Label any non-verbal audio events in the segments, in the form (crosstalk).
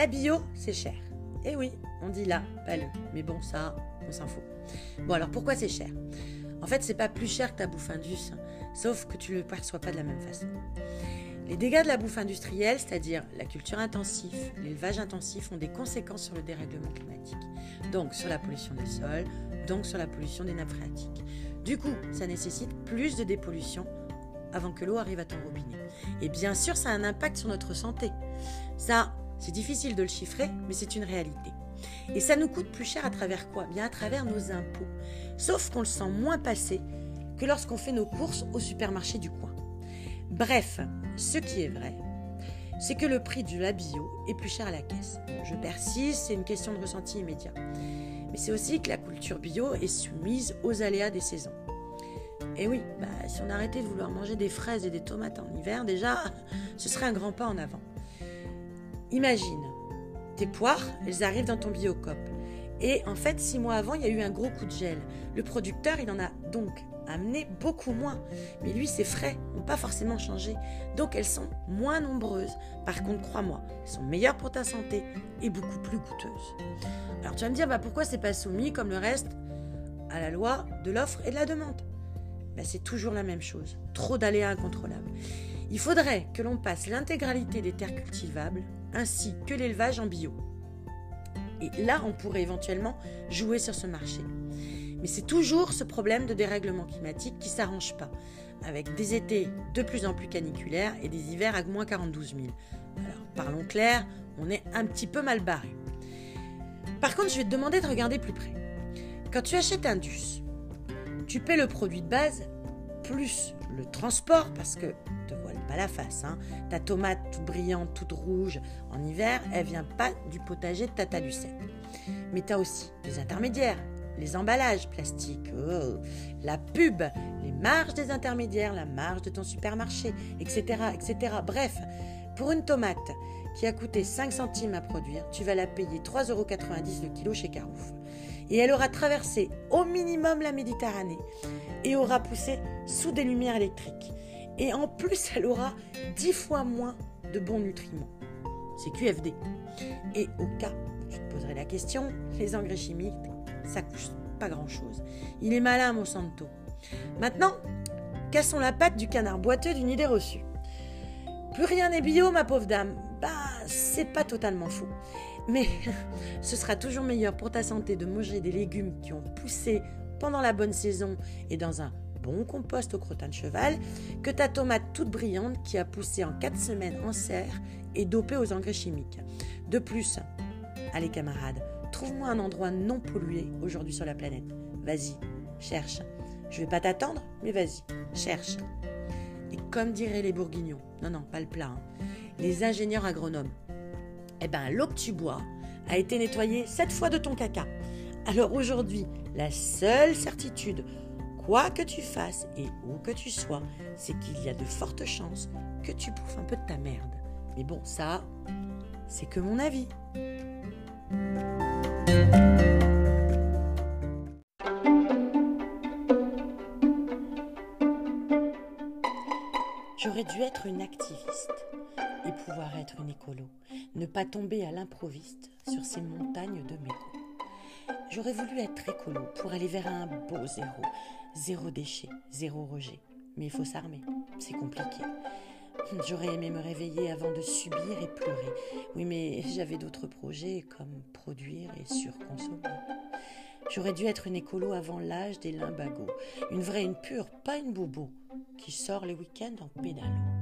La bio, c'est cher. Eh oui, on dit là, pas le. Mais bon, ça, on s'en fout. Bon, alors pourquoi c'est cher? En fait, c'est pas plus cher que ta bouffe indus, sauf que tu le perçois pas de la même façon. Les dégâts de la bouffe industrielle, c'est-à-dire la culture intensive, l'élevage intensif, ont des conséquences sur le dérèglement climatique. Donc sur la pollution des sols, donc sur la pollution des nappes phréatiques. Du coup, ça nécessite plus de dépollution avant que l'eau arrive à ton robinet. Et bien sûr, ça a un impact sur notre santé. Ça, c'est difficile de le chiffrer, mais c'est une réalité. Et ça nous coûte plus cher à travers quoi? Bien à travers nos impôts. Sauf qu'on le sent moins passer que lorsqu'on fait nos courses au supermarché du coin. Bref, ce qui est vrai, c'est que le prix du la bio est plus cher à la caisse. Je persiste, c'est une question de ressenti immédiat. Mais c'est aussi que la culture bio est soumise aux aléas des saisons. Et oui, bah, si on arrêtait de vouloir manger des fraises et des tomates en hiver, déjà, (laughs) ce serait un grand pas en avant. Imagine, tes poires, elles arrivent dans ton biocop. Et en fait, six mois avant, il y a eu un gros coup de gel. Le producteur, il en a donc amené beaucoup moins. Mais lui, ses frais n'ont pas forcément changé. Donc elles sont moins nombreuses. Par contre, crois-moi, elles sont meilleures pour ta santé et beaucoup plus coûteuses. Alors tu vas me dire, bah, pourquoi c'est pas soumis comme le reste à la loi de l'offre et de la demande? Bah, C'est toujours la même chose. Trop d'aléas incontrôlables. Il faudrait que l'on passe l'intégralité des terres cultivables ainsi que l'élevage en bio. Et là, on pourrait éventuellement jouer sur ce marché. Mais c'est toujours ce problème de dérèglement climatique qui ne s'arrange pas, avec des étés de plus en plus caniculaires et des hivers à moins 42 000. Alors, parlons clair, on est un petit peu mal barré. Par contre, je vais te demander de regarder plus près. Quand tu achètes un DUS, tu paies le produit de base plus le transport, parce que te voile pas la face, hein. ta tomate toute brillante, toute rouge en hiver, elle vient pas du potager de Tata Lucette. Mais tu as aussi des intermédiaires, les emballages plastiques, oh, la pub, les marges des intermédiaires, la marge de ton supermarché, etc., etc. Bref, pour une tomate qui a coûté 5 centimes à produire, tu vas la payer 3,90 euros le kilo chez Carouf. Et elle aura traversé au minimum la Méditerranée et aura poussé sous des lumières électriques. Et en plus, elle aura 10 fois moins de bons nutriments. C'est QFD. Et au cas tu te poserais la question, les engrais chimiques, ça coûte pas grand-chose. Il est malin, Monsanto. Maintenant, cassons la patte du canard boiteux d'une idée reçue. Plus rien n'est bio, ma pauvre dame. Bah, c'est pas totalement faux. Mais (laughs) ce sera toujours meilleur pour ta santé de manger des légumes qui ont poussé pendant la bonne saison et dans un bon compost au crottin de cheval que ta tomate toute brillante qui a poussé en 4 semaines en serre et dopée aux engrais chimiques. De plus, allez camarades, trouve-moi un endroit non pollué aujourd'hui sur la planète. Vas-y, cherche. Je vais pas t'attendre, mais vas-y, cherche. Et comme diraient les bourguignons, non, non, pas le plat, hein, les ingénieurs agronomes, eh ben, l'eau que tu bois a été nettoyée sept fois de ton caca. Alors aujourd'hui, la seule certitude, quoi que tu fasses et où que tu sois, c'est qu'il y a de fortes chances que tu bouffes un peu de ta merde. Mais bon, ça, c'est que mon avis. J'aurais dû être une activiste et pouvoir être une écolo, ne pas tomber à l'improviste sur ces montagnes de mégots. J'aurais voulu être écolo pour aller vers un beau zéro, zéro déchet, zéro rejet. Mais il faut s'armer, c'est compliqué. J'aurais aimé me réveiller avant de subir et pleurer. Oui, mais j'avais d'autres projets comme produire et surconsommer. J'aurais dû être une écolo avant l'âge des limbagos, une vraie, une pure, pas une bobo, qui sort les week-ends en pédalo.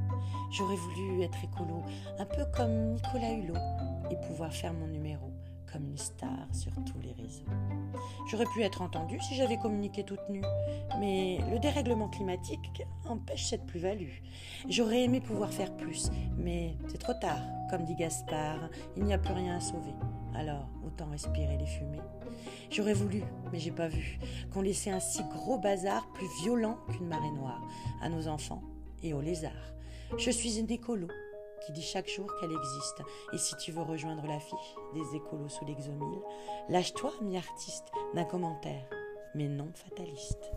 J'aurais voulu être écolo, un peu comme Nicolas Hulot, et pouvoir faire mon numéro comme une star sur tous les réseaux. J'aurais pu être entendue si j'avais communiqué toute nue, mais le dérèglement climatique empêche cette plus-value. J'aurais aimé pouvoir faire plus, mais c'est trop tard. Comme dit Gaspard, il n'y a plus rien à sauver. Alors, autant respirer les fumées. J'aurais voulu, mais j'ai pas vu, qu'on laissait un si gros bazar plus violent qu'une marée noire à nos enfants et aux lézards. Je suis une écolo qui dit chaque jour qu'elle existe. Et si tu veux rejoindre l'affiche des écolos sous l'exomile, lâche-toi, mi-artiste, d'un commentaire, mais non fataliste.